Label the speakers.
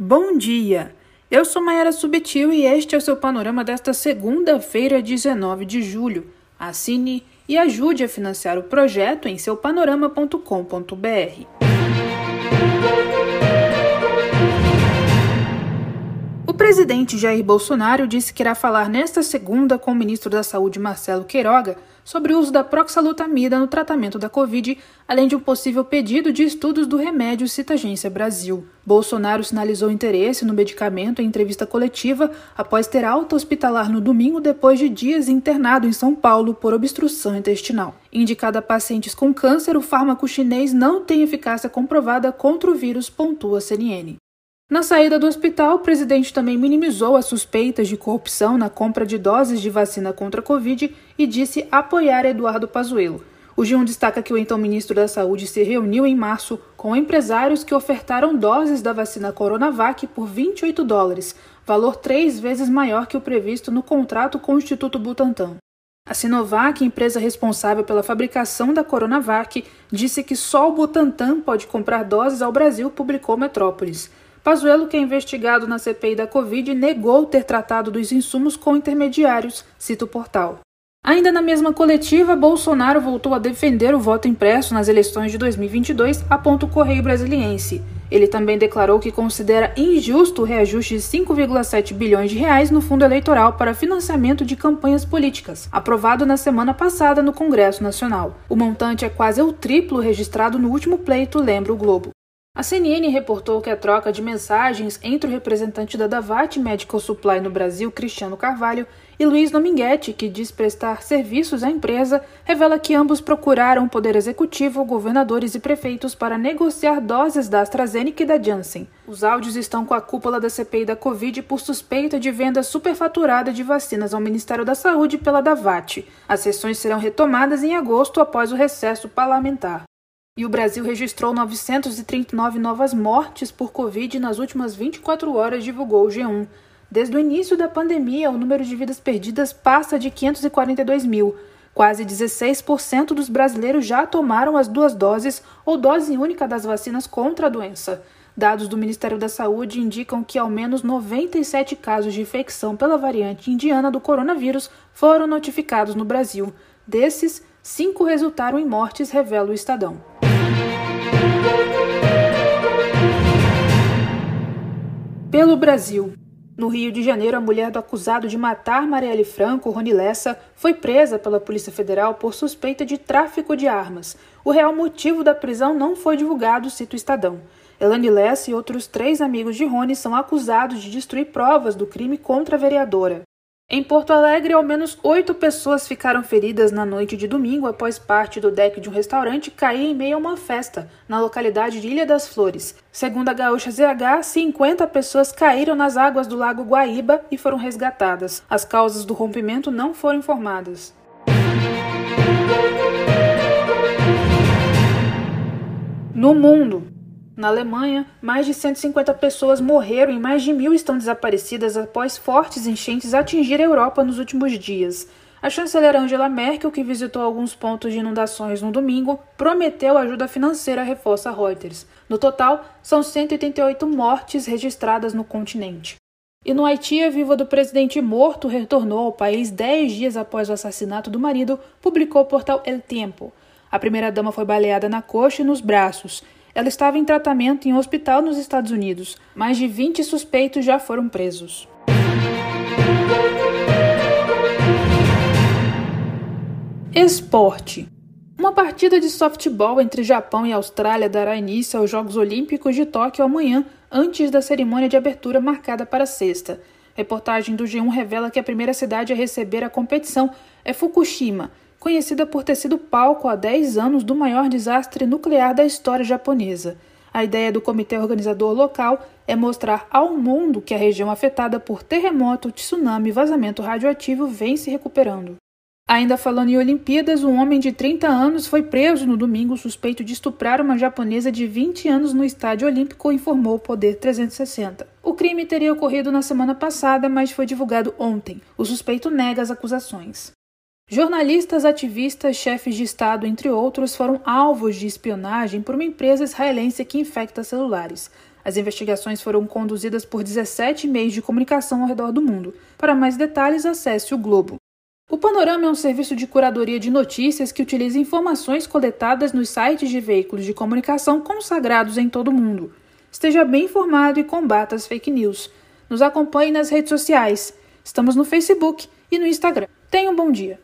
Speaker 1: Bom dia! Eu sou Mayara Subtil e este é o seu panorama desta segunda-feira, 19 de julho. Assine e ajude a financiar o projeto em seu panorama.com.br. O presidente Jair Bolsonaro disse que irá falar nesta segunda com o ministro da Saúde Marcelo Queiroga sobre o uso da proxalutamida no tratamento da Covid, além de um possível pedido de estudos do remédio Citagência Brasil. Bolsonaro sinalizou interesse no medicamento em entrevista coletiva após ter alta hospitalar no domingo depois de dias internado em São Paulo por obstrução intestinal. Indicado a pacientes com câncer, o fármaco chinês não tem eficácia comprovada contra o vírus, pontua a CNN. Na saída do hospital, o presidente também minimizou as suspeitas de corrupção na compra de doses de vacina contra a Covid e disse apoiar Eduardo Pazuello. O G1 destaca que o então ministro da Saúde se reuniu em março com empresários que ofertaram doses da vacina Coronavac por 28 dólares, valor três vezes maior que o previsto no contrato com o Instituto Butantan. A Sinovac, empresa responsável pela fabricação da Coronavac, disse que só o Butantan pode comprar doses ao Brasil, publicou Metrópolis. Pazuello, que é investigado na CPI da Covid, negou ter tratado dos insumos com intermediários, cita o portal. Ainda na mesma coletiva, Bolsonaro voltou a defender o voto impresso nas eleições de 2022, aponta o Correio Brasiliense. Ele também declarou que considera injusto o reajuste de 5,7 bilhões de reais no fundo eleitoral para financiamento de campanhas políticas, aprovado na semana passada no Congresso Nacional. O montante é quase o triplo registrado no último pleito, lembra o Globo. A CNN reportou que a troca de mensagens entre o representante da Davat Medical Supply no Brasil, Cristiano Carvalho, e Luiz Dominguete, que diz prestar serviços à empresa, revela que ambos procuraram o Poder Executivo, governadores e prefeitos para negociar doses da AstraZeneca e da Janssen. Os áudios estão com a cúpula da CPI da Covid por suspeita de venda superfaturada de vacinas ao Ministério da Saúde pela Davat. As sessões serão retomadas em agosto após o recesso parlamentar. E o Brasil registrou 939 novas mortes por Covid nas últimas 24 horas, divulgou o G1. Desde o início da pandemia, o número de vidas perdidas passa de 542 mil. Quase 16% dos brasileiros já tomaram as duas doses ou dose única das vacinas contra a doença. Dados do Ministério da Saúde indicam que ao menos 97 casos de infecção pela variante indiana do coronavírus foram notificados no Brasil. Desses, cinco resultaram em mortes, revela o Estadão. Pelo Brasil. No Rio de Janeiro, a mulher do acusado de matar Marielle Franco, Rony Lessa, foi presa pela Polícia Federal por suspeita de tráfico de armas. O real motivo da prisão não foi divulgado, cita o Estadão. Elane Lessa e outros três amigos de Rony são acusados de destruir provas do crime contra a vereadora. Em Porto Alegre, ao menos oito pessoas ficaram feridas na noite de domingo após parte do deck de um restaurante cair em meio a uma festa, na localidade de Ilha das Flores. Segundo a Gaúcha ZH, 50 pessoas caíram nas águas do Lago Guaíba e foram resgatadas. As causas do rompimento não foram informadas. No mundo, na Alemanha, mais de 150 pessoas morreram e mais de mil estão desaparecidas após fortes enchentes atingir a Europa nos últimos dias. A chanceler Angela Merkel, que visitou alguns pontos de inundações no domingo, prometeu ajuda financeira, reforça Reuters. No total, são 188 mortes registradas no continente. E no Haiti, a viva do presidente morto retornou ao país dez dias após o assassinato do marido, publicou o portal El Tempo. A primeira-dama foi baleada na coxa e nos braços. Ela estava em tratamento em um hospital nos Estados Unidos. Mais de 20 suspeitos já foram presos. Esporte. Uma partida de softball entre Japão e Austrália dará início aos Jogos Olímpicos de Tóquio amanhã, antes da cerimônia de abertura marcada para sexta. Reportagem do G1 revela que a primeira cidade a receber a competição é Fukushima, conhecida por ter sido palco há 10 anos do maior desastre nuclear da história japonesa. A ideia do comitê organizador local é mostrar ao mundo que a região afetada por terremoto, tsunami e vazamento radioativo vem se recuperando. Ainda falando em Olimpíadas, um homem de 30 anos foi preso no domingo suspeito de estuprar uma japonesa de 20 anos no estádio olímpico, informou o Poder 360. O crime teria ocorrido na semana passada, mas foi divulgado ontem. O suspeito nega as acusações. Jornalistas, ativistas, chefes de Estado, entre outros, foram alvos de espionagem por uma empresa israelense que infecta celulares. As investigações foram conduzidas por 17 meios de comunicação ao redor do mundo. Para mais detalhes, acesse o Globo. O Panorama é um serviço de curadoria de notícias que utiliza informações coletadas nos sites de veículos de comunicação consagrados em todo o mundo. Esteja bem informado e combata as fake news. Nos acompanhe nas redes sociais. Estamos no Facebook e no Instagram. Tenha um bom dia.